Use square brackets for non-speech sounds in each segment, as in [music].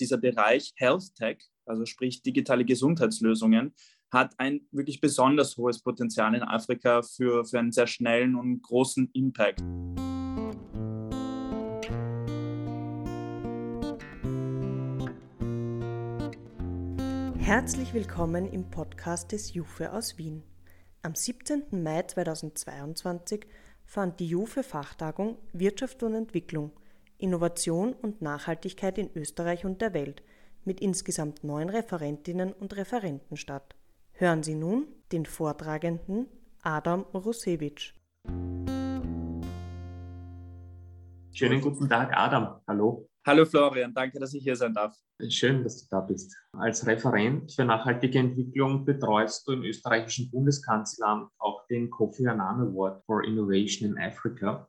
dieser Bereich Health Tech, also sprich digitale Gesundheitslösungen, hat ein wirklich besonders hohes Potenzial in Afrika für, für einen sehr schnellen und großen Impact. Herzlich willkommen im Podcast des JUFE aus Wien. Am 17. Mai 2022 fand die JUFE Fachtagung Wirtschaft und Entwicklung, Innovation und Nachhaltigkeit in Österreich und der Welt mit insgesamt neun Referentinnen und Referenten statt. Hören Sie nun den Vortragenden Adam Rusewitsch. Schönen guten Tag, Adam. Hallo. Hallo Florian, danke, dass ich hier sein darf. Schön, dass du da bist. Als Referent für nachhaltige Entwicklung betreust du im österreichischen Bundeskanzleramt auch den Kofi Annan Award for Innovation in Africa.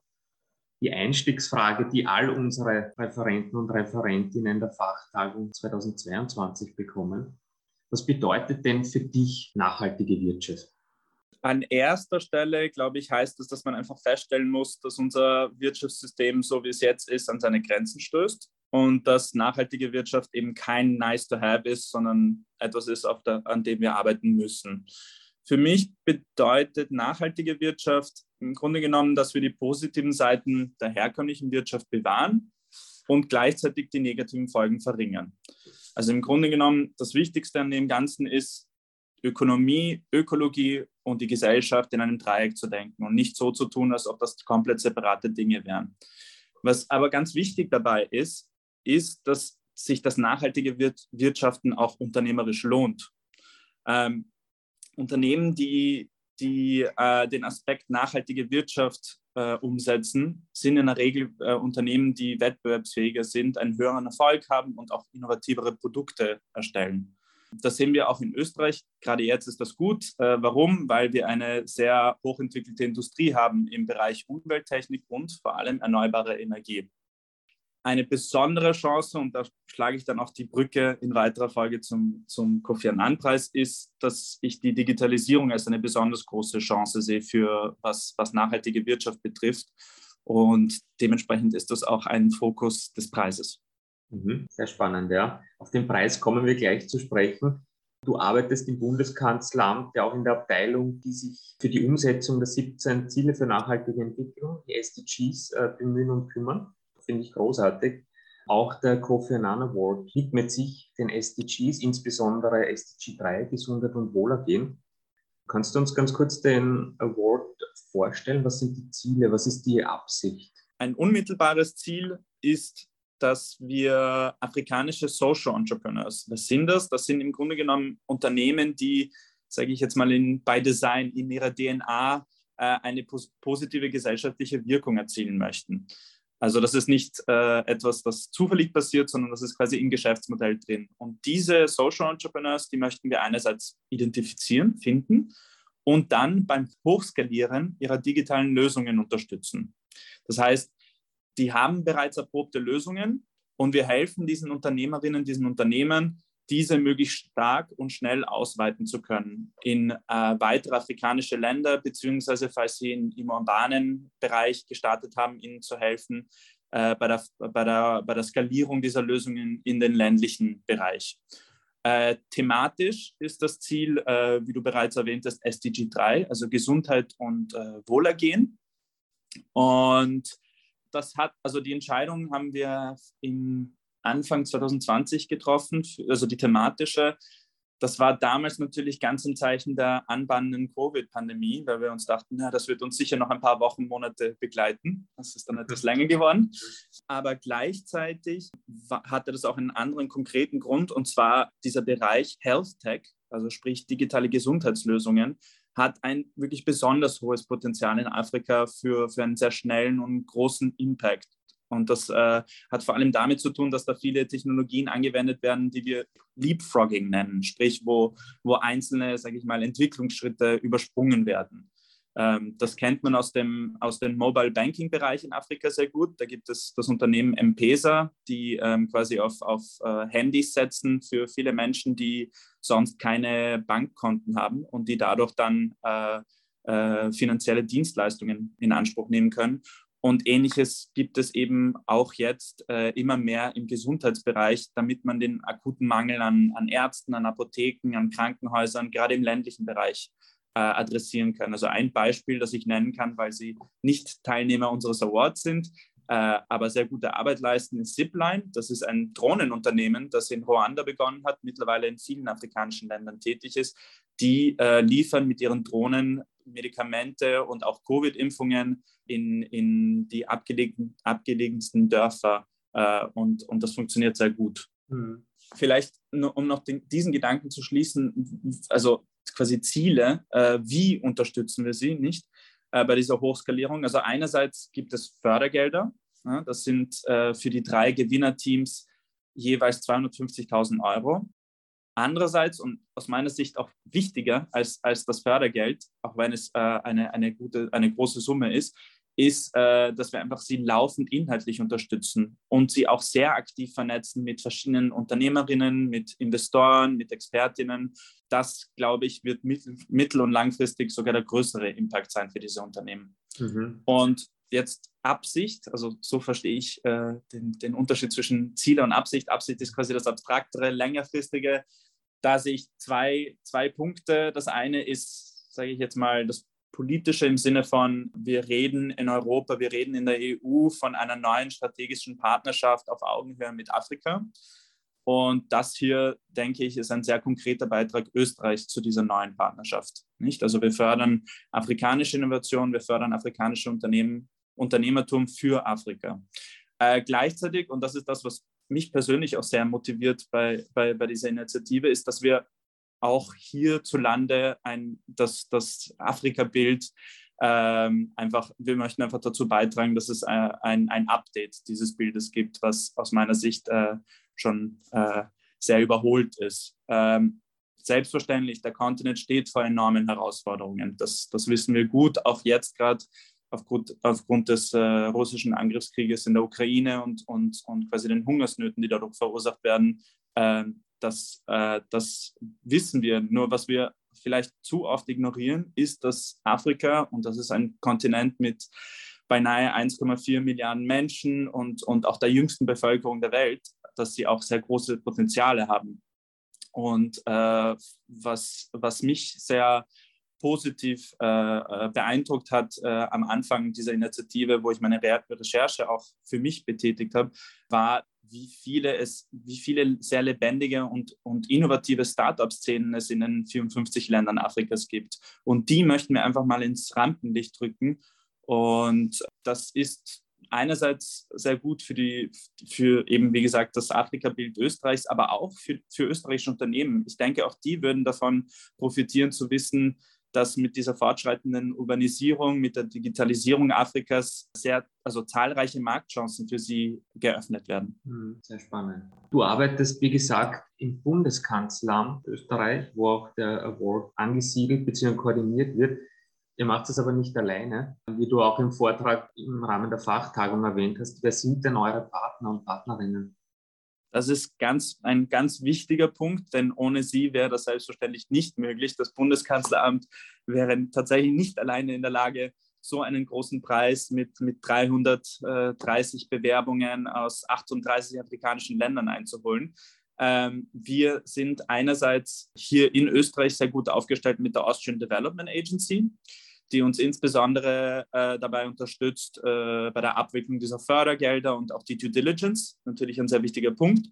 Die Einstiegsfrage, die all unsere Referenten und Referentinnen der Fachtagung 2022 bekommen. Was bedeutet denn für dich nachhaltige Wirtschaft? An erster Stelle, glaube ich, heißt es, dass man einfach feststellen muss, dass unser Wirtschaftssystem, so wie es jetzt ist, an seine Grenzen stößt und dass nachhaltige Wirtschaft eben kein Nice-to-have ist, sondern etwas ist, der, an dem wir arbeiten müssen. Für mich bedeutet nachhaltige Wirtschaft im Grunde genommen, dass wir die positiven Seiten der herkömmlichen Wirtschaft bewahren und gleichzeitig die negativen Folgen verringern. Also im Grunde genommen, das Wichtigste an dem Ganzen ist, Ökonomie, Ökologie und die Gesellschaft in einem Dreieck zu denken und nicht so zu tun, als ob das komplett separate Dinge wären. Was aber ganz wichtig dabei ist, ist, dass sich das nachhaltige Wirtschaften auch unternehmerisch lohnt. Ähm, Unternehmen, die, die äh, den Aspekt nachhaltige Wirtschaft äh, umsetzen, sind in der Regel äh, Unternehmen, die wettbewerbsfähiger sind, einen höheren Erfolg haben und auch innovativere Produkte erstellen. Das sehen wir auch in Österreich. Gerade jetzt ist das gut. Äh, warum? Weil wir eine sehr hochentwickelte Industrie haben im Bereich Umwelttechnik und vor allem erneuerbare Energie. Eine besondere Chance, und da schlage ich dann auch die Brücke in weiterer Folge zum, zum Kofi Annan-Preis, ist, dass ich die Digitalisierung als eine besonders große Chance sehe für was, was nachhaltige Wirtschaft betrifft. Und dementsprechend ist das auch ein Fokus des Preises. Mhm, sehr spannend, ja. Auf den Preis kommen wir gleich zu sprechen. Du arbeitest im Bundeskanzleramt ja auch in der Abteilung, die sich für die Umsetzung der 17 Ziele für nachhaltige Entwicklung, die SDGs, äh, bemühen und kümmern. Finde ich großartig. Auch der Kofi Annan Award widmet sich den SDGs, insbesondere SDG 3, Gesundheit und Wohlergehen. Kannst du uns ganz kurz den Award vorstellen? Was sind die Ziele? Was ist die Absicht? Ein unmittelbares Ziel ist dass wir afrikanische Social Entrepreneurs, was sind das? Das sind im Grunde genommen Unternehmen, die, sage ich jetzt mal, in, bei Design, in ihrer DNA äh, eine pos positive gesellschaftliche Wirkung erzielen möchten. Also das ist nicht äh, etwas, das zufällig passiert, sondern das ist quasi im Geschäftsmodell drin. Und diese Social Entrepreneurs, die möchten wir einerseits identifizieren, finden und dann beim Hochskalieren ihrer digitalen Lösungen unterstützen. Das heißt, die haben bereits erprobte Lösungen und wir helfen diesen Unternehmerinnen, diesen Unternehmen, diese möglichst stark und schnell ausweiten zu können in äh, weitere afrikanische Länder, beziehungsweise falls sie in, im urbanen Bereich gestartet haben, ihnen zu helfen äh, bei, der, bei, der, bei der Skalierung dieser Lösungen in den ländlichen Bereich. Äh, thematisch ist das Ziel, äh, wie du bereits erwähnt hast, SDG 3, also Gesundheit und äh, Wohlergehen. Und das hat, also die Entscheidung haben wir im Anfang 2020 getroffen, also die thematische. Das war damals natürlich ganz im Zeichen der anbahnenden Covid-Pandemie, weil wir uns dachten, ja, das wird uns sicher noch ein paar Wochen, Monate begleiten. Das ist dann etwas länger geworden. Aber gleichzeitig hatte das auch einen anderen konkreten Grund, und zwar dieser Bereich Health Tech, also sprich digitale Gesundheitslösungen, hat ein wirklich besonders hohes Potenzial in Afrika für, für einen sehr schnellen und großen Impact. Und das äh, hat vor allem damit zu tun, dass da viele Technologien angewendet werden, die wir Leapfrogging nennen, sprich wo, wo einzelne, sage ich mal, Entwicklungsschritte übersprungen werden. Ähm, das kennt man aus dem, aus dem Mobile Banking Bereich in Afrika sehr gut. Da gibt es das Unternehmen M-Pesa, die ähm, quasi auf, auf äh, Handys setzen für viele Menschen, die sonst keine Bankkonten haben und die dadurch dann äh, äh, finanzielle Dienstleistungen in Anspruch nehmen können. Und ähnliches gibt es eben auch jetzt äh, immer mehr im Gesundheitsbereich, damit man den akuten Mangel an, an Ärzten, an Apotheken, an Krankenhäusern, gerade im ländlichen Bereich äh, adressieren kann. Also ein Beispiel, das ich nennen kann, weil Sie nicht Teilnehmer unseres Awards sind, äh, aber sehr gute Arbeit leisten, ist Zipline. Das ist ein Drohnenunternehmen, das in Ruanda begonnen hat, mittlerweile in vielen afrikanischen Ländern tätig ist. Die äh, liefern mit ihren Drohnen Medikamente und auch Covid-Impfungen in, in die abgelegen, abgelegensten Dörfer äh, und, und das funktioniert sehr gut. Mhm. Vielleicht, um noch den, diesen Gedanken zu schließen, also quasi Ziele, äh, wie unterstützen wir sie nicht äh, bei dieser Hochskalierung? Also einerseits gibt es Fördergelder, das sind äh, für die drei Gewinnerteams jeweils 250.000 Euro. Andererseits und aus meiner Sicht auch wichtiger als, als das Fördergeld, auch wenn es äh, eine, eine, gute, eine große Summe ist, ist, äh, dass wir einfach sie laufend inhaltlich unterstützen und sie auch sehr aktiv vernetzen mit verschiedenen Unternehmerinnen, mit Investoren, mit Expertinnen. Das, glaube ich, wird mittel- und langfristig sogar der größere Impact sein für diese Unternehmen. Mhm. Und jetzt Absicht, also so verstehe ich äh, den, den, Unterschied zwischen Ziele und Absicht. Absicht ist quasi das abstraktere, längerfristige. Da sehe ich zwei, zwei Punkte. Das eine ist, sage ich jetzt mal, das politische im Sinne von, wir reden in Europa, wir reden in der EU von einer neuen strategischen Partnerschaft auf Augenhöhe mit Afrika. Und das hier, denke ich, ist ein sehr konkreter Beitrag Österreichs zu dieser neuen Partnerschaft. Nicht? Also wir fördern afrikanische Innovation, wir fördern afrikanische Unternehmen Unternehmertum für Afrika. Äh, gleichzeitig, und das ist das, was mich persönlich auch sehr motiviert bei, bei, bei dieser Initiative, ist, dass wir auch hierzulande ein, das, das Afrika-Bild ähm, einfach, wir möchten einfach dazu beitragen, dass es äh, ein, ein Update dieses Bildes gibt, was aus meiner Sicht äh, schon äh, sehr überholt ist. Ähm, selbstverständlich, der Kontinent steht vor enormen Herausforderungen. Das, das wissen wir gut, auch jetzt gerade aufgrund, aufgrund des äh, russischen Angriffskrieges in der Ukraine und, und, und quasi den Hungersnöten, die dadurch verursacht werden. Äh, das, äh, das wissen wir. Nur was wir vielleicht zu oft ignorieren, ist, dass Afrika, und das ist ein Kontinent mit beinahe 1,4 Milliarden Menschen und, und auch der jüngsten Bevölkerung der Welt, dass sie auch sehr große Potenziale haben. Und äh, was, was mich sehr positiv äh, äh, beeindruckt hat äh, am Anfang dieser Initiative, wo ich meine Re Recherche auch für mich betätigt habe, war, wie viele es, wie viele sehr lebendige und, und innovative Startup-Szenen es in den 54 Ländern Afrikas gibt. Und die möchten wir einfach mal ins Rampenlicht drücken. Und das ist einerseits sehr gut für die, für eben, wie gesagt, das Afrika-Bild Österreichs, aber auch für, für österreichische Unternehmen. Ich denke, auch die würden davon profitieren zu wissen, dass mit dieser fortschreitenden Urbanisierung, mit der Digitalisierung Afrikas sehr, also zahlreiche Marktchancen für sie geöffnet werden. Hm, sehr spannend. Du arbeitest, wie gesagt, im Bundeskanzleramt Österreich, wo auch der Award angesiedelt bzw. koordiniert wird. Ihr macht das aber nicht alleine. Wie du auch im Vortrag im Rahmen der Fachtagung erwähnt hast, wer sind denn eure Partner und Partnerinnen? Das ist ganz, ein ganz wichtiger Punkt, denn ohne sie wäre das selbstverständlich nicht möglich. Das Bundeskanzleramt wäre tatsächlich nicht alleine in der Lage, so einen großen Preis mit, mit 330 Bewerbungen aus 38 afrikanischen Ländern einzuholen. Ähm, wir sind einerseits hier in Österreich sehr gut aufgestellt mit der Austrian Development Agency die uns insbesondere äh, dabei unterstützt äh, bei der Abwicklung dieser Fördergelder und auch die Due Diligence, natürlich ein sehr wichtiger Punkt.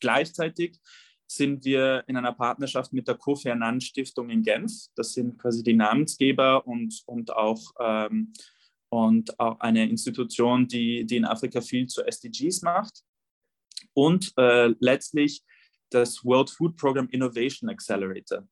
Gleichzeitig sind wir in einer Partnerschaft mit der Kofi Annan Stiftung in Genf. Das sind quasi die Namensgeber und, und, auch, ähm, und auch eine Institution, die, die in Afrika viel zu SDGs macht. Und äh, letztlich das World Food Program Innovation Accelerator.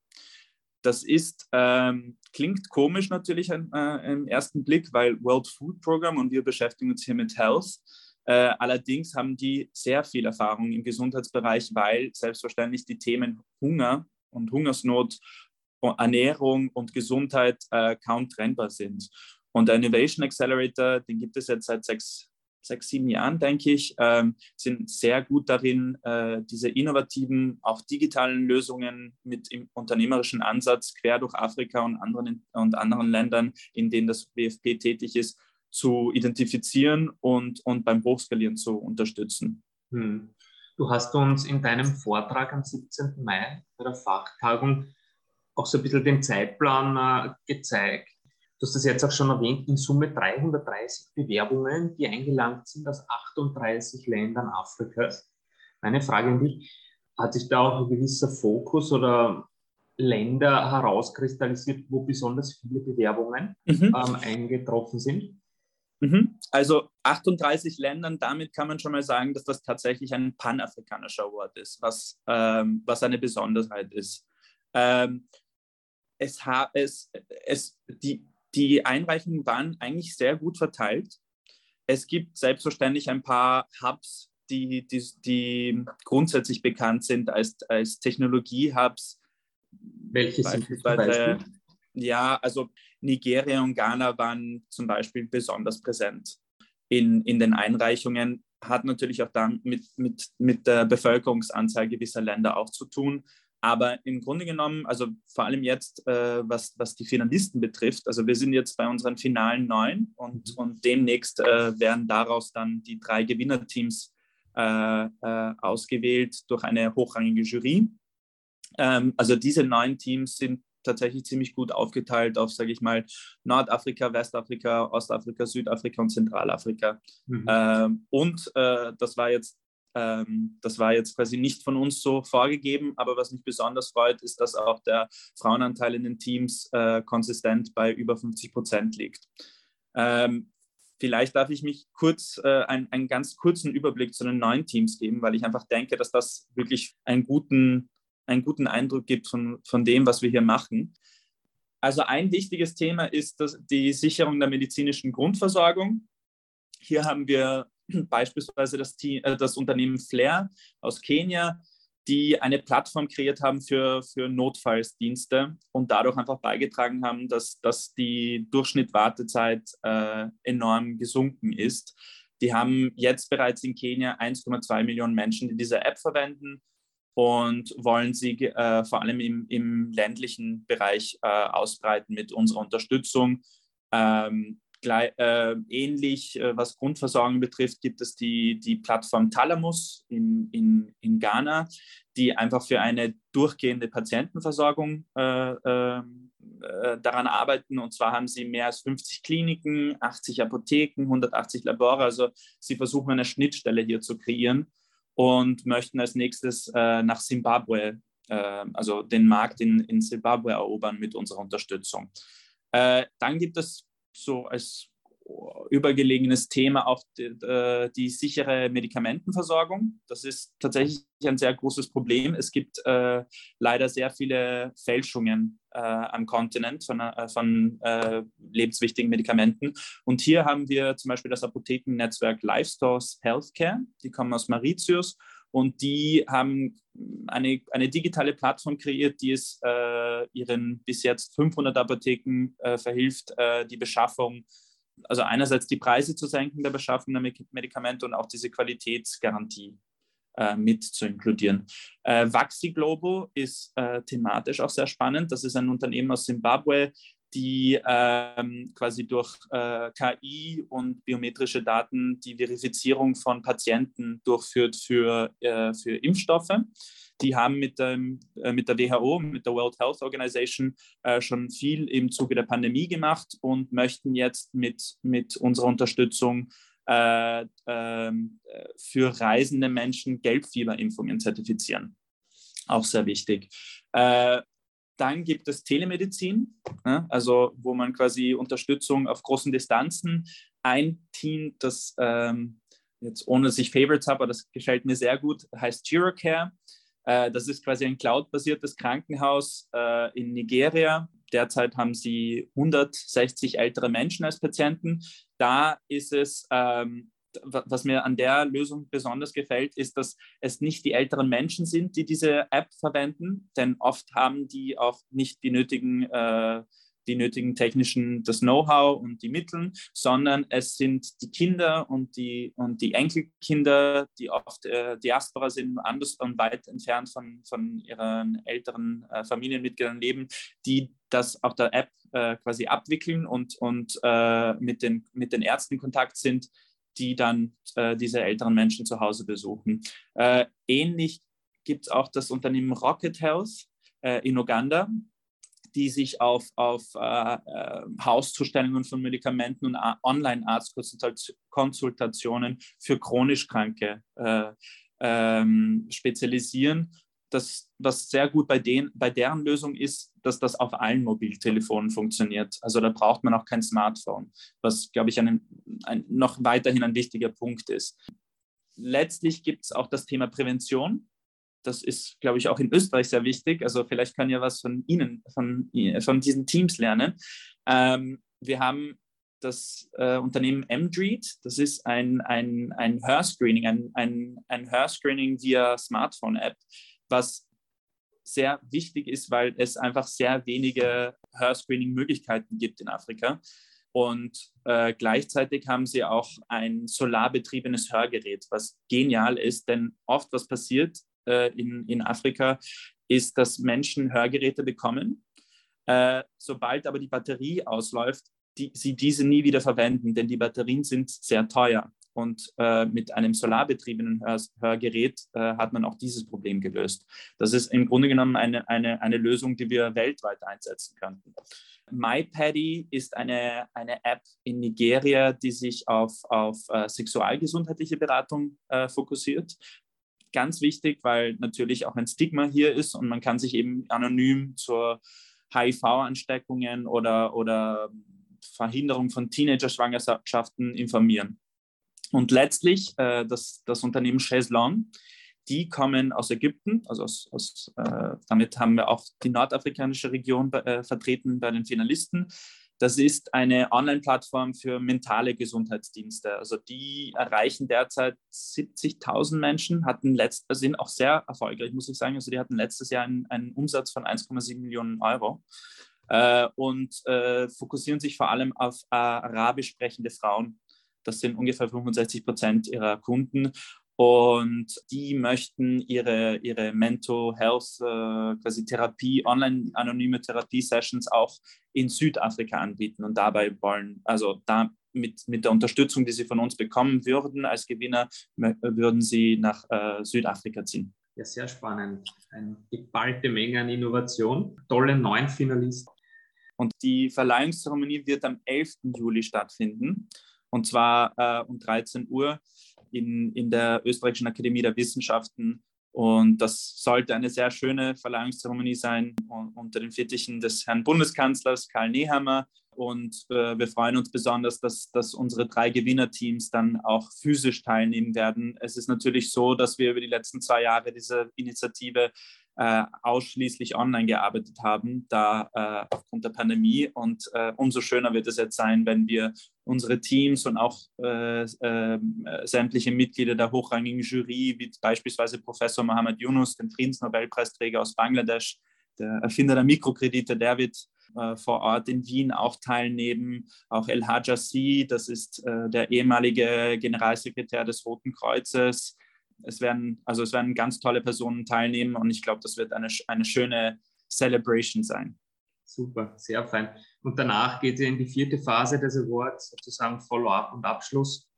Das ist, ähm, klingt komisch natürlich äh, im ersten Blick, weil World Food Program und wir beschäftigen uns hier mit Health. Äh, allerdings haben die sehr viel Erfahrung im Gesundheitsbereich, weil selbstverständlich die Themen Hunger und Hungersnot, Ernährung und Gesundheit äh, kaum trennbar sind. Und der Innovation Accelerator, den gibt es jetzt seit sechs sechs, sieben Jahren, denke ich, ähm, sind sehr gut darin, äh, diese innovativen, auch digitalen Lösungen mit unternehmerischen Ansatz quer durch Afrika und anderen, und anderen Ländern, in denen das WFP tätig ist, zu identifizieren und, und beim Hochskalieren zu unterstützen. Hm. Du hast uns in deinem Vortrag am 17. Mai bei der Fachtagung auch so ein bisschen den Zeitplan äh, gezeigt. Du hast das jetzt auch schon erwähnt, in Summe 330 Bewerbungen, die eingelangt sind aus 38 Ländern Afrikas. Meine Frage an dich, hat sich da auch ein gewisser Fokus oder Länder herauskristallisiert, wo besonders viele Bewerbungen mhm. ähm, eingetroffen sind? Mhm. Also 38 Ländern, damit kann man schon mal sagen, dass das tatsächlich ein panafrikanischer Award ist, was, ähm, was eine Besonderheit ist. Ähm, es, es, es, die, die Einreichungen waren eigentlich sehr gut verteilt. Es gibt selbstverständlich ein paar Hubs, die, die, die grundsätzlich bekannt sind als, als Technologie-Hubs. Welche sind beispielsweise? Ja, also Nigeria und Ghana waren zum Beispiel besonders präsent in, in den Einreichungen. Hat natürlich auch dann mit, mit, mit der Bevölkerungsanzahl gewisser Länder auch zu tun. Aber im Grunde genommen, also vor allem jetzt, äh, was, was die Finalisten betrifft, also wir sind jetzt bei unseren finalen neun und, mhm. und demnächst äh, werden daraus dann die drei Gewinnerteams äh, äh, ausgewählt durch eine hochrangige Jury. Ähm, also diese neun Teams sind tatsächlich ziemlich gut aufgeteilt auf, sage ich mal, Nordafrika, Westafrika, Ostafrika, Südafrika und Zentralafrika. Mhm. Ähm, und äh, das war jetzt ähm, das war jetzt quasi nicht von uns so vorgegeben, aber was mich besonders freut, ist, dass auch der Frauenanteil in den Teams äh, konsistent bei über 50 Prozent liegt. Ähm, vielleicht darf ich mich kurz äh, ein, einen ganz kurzen Überblick zu den neuen Teams geben, weil ich einfach denke, dass das wirklich einen guten, einen guten Eindruck gibt von, von dem, was wir hier machen. Also ein wichtiges Thema ist das, die Sicherung der medizinischen Grundversorgung. Hier haben wir [clears throat] beispielsweise das, Team, äh, das Unternehmen Flair aus Kenia, die eine Plattform kreiert haben für, für Notfallsdienste und dadurch einfach beigetragen haben, dass, dass die Durchschnittwartezeit äh, enorm gesunken ist. Die haben jetzt bereits in Kenia 1,2 Millionen Menschen, die diese App verwenden und wollen sie äh, vor allem im, im ländlichen Bereich äh, ausbreiten mit unserer Unterstützung. Ähm, Gleich, äh, ähnlich, äh, was Grundversorgung betrifft, gibt es die, die Plattform Thalamus in, in, in Ghana, die einfach für eine durchgehende Patientenversorgung äh, ähm, äh, daran arbeiten. Und zwar haben sie mehr als 50 Kliniken, 80 Apotheken, 180 Labore. Also sie versuchen eine Schnittstelle hier zu kreieren und möchten als nächstes äh, nach Simbabwe, äh, also den Markt in, in Simbabwe erobern mit unserer Unterstützung. dann gibt es so als übergelegenes Thema auch die, äh, die, sichere Medikamentenversorgung. Das ist tatsächlich ein sehr großes Problem. Es gibt äh, leider sehr viele Fälschungen äh, am Kontinent von, äh, von äh, lebenswichtigen Medikamenten. Und hier haben wir zum Beispiel das Apothekennetzwerk Lifestores Healthcare. Die kommen aus Mauritius und die haben eine, eine digitale Plattform kreiert, die es äh, ihren bis jetzt 500 Apotheken äh, verhilft, äh, die Beschaffung, also einerseits die Preise zu senken der Beschaffung der Medikamente und auch diese Qualitätsgarantie äh, mit zu inkludieren. Äh, Vaxi Globo ist äh, thematisch auch sehr spannend. Das ist ein Unternehmen aus Zimbabwe, die ähm, quasi durch äh, KI und biometrische Daten die Verifizierung von Patienten durchführt für, äh, für Impfstoffe. Die haben mit, ähm, äh, mit der WHO, mit der World Health Organization äh, schon viel im Zuge der Pandemie gemacht und möchten jetzt mit, mit unserer Unterstützung äh, ähm, für reisende Menschen Gelbfieberimpfungen zertifizieren. Auch sehr wichtig. Äh, dann gibt es Telemedizin, also wo man quasi Unterstützung auf großen Distanzen. Ein Team, das ähm, jetzt ohne dass ich Favorites habe, aber das gefällt mir sehr gut, heißt Girocare. Äh, das ist quasi ein cloud-basiertes Krankenhaus äh, in Nigeria. Derzeit haben sie 160 ältere Menschen als Patienten. Da ist es ähm, was mir an der Lösung besonders gefällt, ist, dass es nicht die älteren Menschen sind, die diese App verwenden, denn oft haben die auch nicht die nötigen, äh, die nötigen technischen, das Know-how und die Mittel, sondern es sind die Kinder und die, und die Enkelkinder, die oft äh, Diaspora sind, anders und weit entfernt von, von ihren älteren äh, Familienmitgliedern leben, die das auf der App äh, quasi abwickeln und, und äh, mit, den, mit den Ärzten in Kontakt sind, die dann äh, diese älteren Menschen zu Hause besuchen. Äh, ähnlich gibt es auch das Unternehmen Rocket Health in Uganda die sich auf, auf äh, äh, Hauszustellungen von Medikamenten und Online-Arztkonsultationen für chronisch Kranke äh, ähm, spezialisieren. Das, was sehr gut bei, den, bei deren Lösung ist, dass das auf allen Mobiltelefonen funktioniert. Also da braucht man auch kein Smartphone, was, glaube ich, ein, ein, noch weiterhin ein wichtiger Punkt ist. Letztlich gibt es auch das Thema Prävention das ist, glaube ich, auch in Österreich sehr wichtig. Also vielleicht kann ja was von Ihnen, von, von diesen Teams lernen. Ähm, wir haben das äh, Unternehmen MDreet, das ist ein, ein, ein Hörscreening, ein, ein, ein Hörscreening via Smartphone-App, was sehr wichtig ist, weil es einfach sehr wenige Hörscreening-Möglichkeiten gibt in Afrika. Und äh, gleichzeitig haben sie auch ein solarbetriebenes Hörgerät, was genial ist, denn oft was passiert, äh, in, in Afrika, ist, dass Menschen Hörgeräte bekommen. Äh, sobald aber die Batterie ausläuft, die, sie diese nie wieder verwenden, denn die Batterien sind sehr teuer. Und äh, mit einem solarbetriebenen Hör Hörgerät äh, hat man auch dieses Problem gelöst. Das ist im Grunde genommen eine, eine, eine Lösung, die wir weltweit einsetzen könnten. MyPaddy ist eine, eine App in Nigeria, die sich auf, auf äh, sexualgesundheitliche Beratung äh, fokussiert ganz wichtig, weil natürlich auch ein Stigma hier ist und man kann sich eben anonym zur HIV-Ansteckungen oder, oder Verhinderung von Teenager-Schwangerschaften informieren. Und letztlich äh, das, das Unternehmen Cheslong, die kommen aus Ägypten, also aus, aus, äh, damit haben wir auch die nordafrikanische Region äh, vertreten bei den Finalisten. Das ist eine Online-Plattform für mentale Gesundheitsdienste. Also die erreichen derzeit 70.000 Menschen, hatten letzt, sind auch sehr erfolgreich, muss ich sagen. Also die hatten letztes Jahr einen, einen Umsatz von 1,7 Millionen Euro äh, und äh, fokussieren sich vor allem auf äh, arabisch sprechende Frauen. Das sind ungefähr 65 Prozent ihrer Kunden und die möchten ihre, ihre Mental Health äh, quasi Therapie, online anonyme Therapie-Sessions auch in Südafrika anbieten und dabei wollen, also da mit, mit der Unterstützung, die sie von uns bekommen würden als Gewinner, würden sie nach äh, Südafrika ziehen. Ja, sehr spannend. Eine geballte Menge an Innovation. Tolle neun Finalisten. Und die Verleihungszeremonie wird am 11. Juli stattfinden. Und zwar äh, um 13 Uhr in, in der Österreichischen Akademie der Wissenschaften. Und das sollte eine sehr schöne Verleihungszeremonie sein unter den Fittichen des Herrn Bundeskanzlers Karl Nehammer. Und äh, wir freuen uns besonders, dass, dass unsere drei Gewinnerteams dann auch physisch teilnehmen werden. Es ist natürlich so, dass wir über die letzten zwei Jahre diese Initiative äh, ausschließlich online gearbeitet haben, da äh, aufgrund der Pandemie. Und äh, umso schöner wird es jetzt sein, wenn wir unsere Teams und auch äh, äh, sämtliche Mitglieder der hochrangigen Jury, wie beispielsweise Professor Mohammed Yunus, den Friedensnobelpreisträger aus Bangladesch, der Erfinder der Mikrokredite, der wird äh, vor Ort in Wien auch teilnehmen. Auch El Hajasi, das ist der ehemalige Generalsekretär des Roten Kreuzes, es werden, also es werden ganz tolle Personen teilnehmen und ich glaube, das wird eine, eine schöne Celebration sein. Super, sehr fein. Und danach geht es in die vierte Phase des Awards, sozusagen Follow-up und Abschluss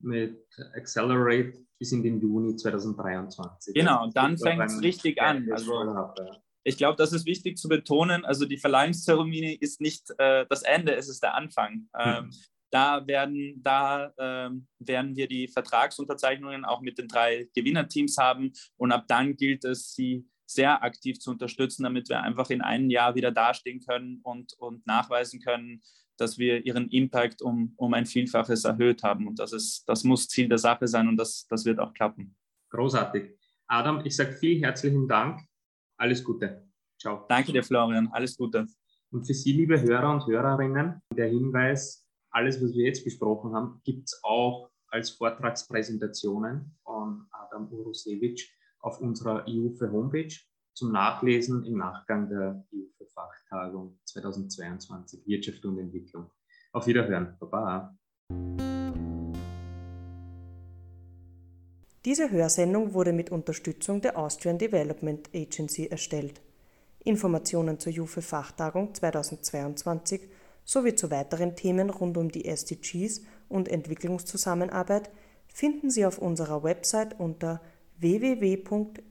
mit Accelerate bis in den Juni 2023. Genau, dann fängt es richtig an. Also, ich glaube, das ist wichtig zu betonen. Also die Verleihungszeremonie ist nicht äh, das Ende, es ist der Anfang. Ähm, hm. Da werden, da ähm, werden wir die Vertragsunterzeichnungen auch mit den drei Gewinnerteams haben und ab dann gilt es, sie sehr aktiv zu unterstützen, damit wir einfach in einem Jahr wieder dastehen können und, und nachweisen können, dass wir ihren Impact um, um ein Vielfaches erhöht haben. Und das, ist, das muss Ziel der Sache sein und das, das wird auch klappen. Großartig. Adam, ich sage vielen herzlichen Dank. Alles Gute. Ciao. Danke dir, Florian. Alles Gute. Und für Sie, liebe Hörer und Hörerinnen, der Hinweis, alles, was wir jetzt besprochen haben, gibt es auch als Vortragspräsentationen von Adam Urusewitsch auf unserer IUFE Homepage zum Nachlesen im Nachgang der IUFE-Fachtagung 2022 Wirtschaft und Entwicklung. Auf Wiederhören. Baba. Diese Hörsendung wurde mit Unterstützung der Austrian Development Agency erstellt. Informationen zur JUFE-Fachtagung 2022 sowie zu weiteren Themen rund um die SDGs und Entwicklungszusammenarbeit finden Sie auf unserer Website unter www.jufe.at.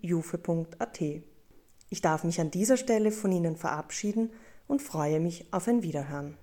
Ich darf mich an dieser Stelle von Ihnen verabschieden und freue mich auf ein Wiederhören.